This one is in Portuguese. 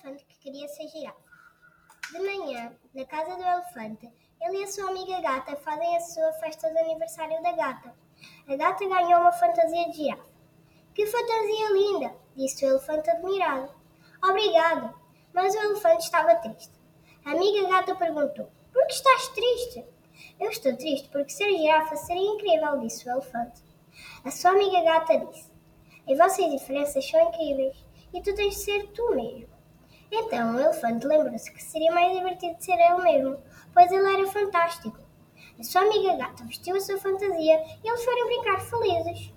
elefante que queria ser girafa. De manhã, na casa do elefante, ele e a sua amiga gata fazem a sua festa de aniversário da gata. A gata ganhou uma fantasia de girafa. Que fantasia linda! disse o elefante admirado. Obrigado! Mas o elefante estava triste. A amiga gata perguntou: Por que estás triste? Eu estou triste porque ser girafa seria incrível, disse o elefante. A sua amiga gata disse: As vossas diferenças são incríveis e tu tens de ser tu mesmo. Então o elefante lembrou-se que seria mais divertido ser ele mesmo, pois ele era fantástico. A sua amiga gata vestiu a sua fantasia e eles foram brincar felizes.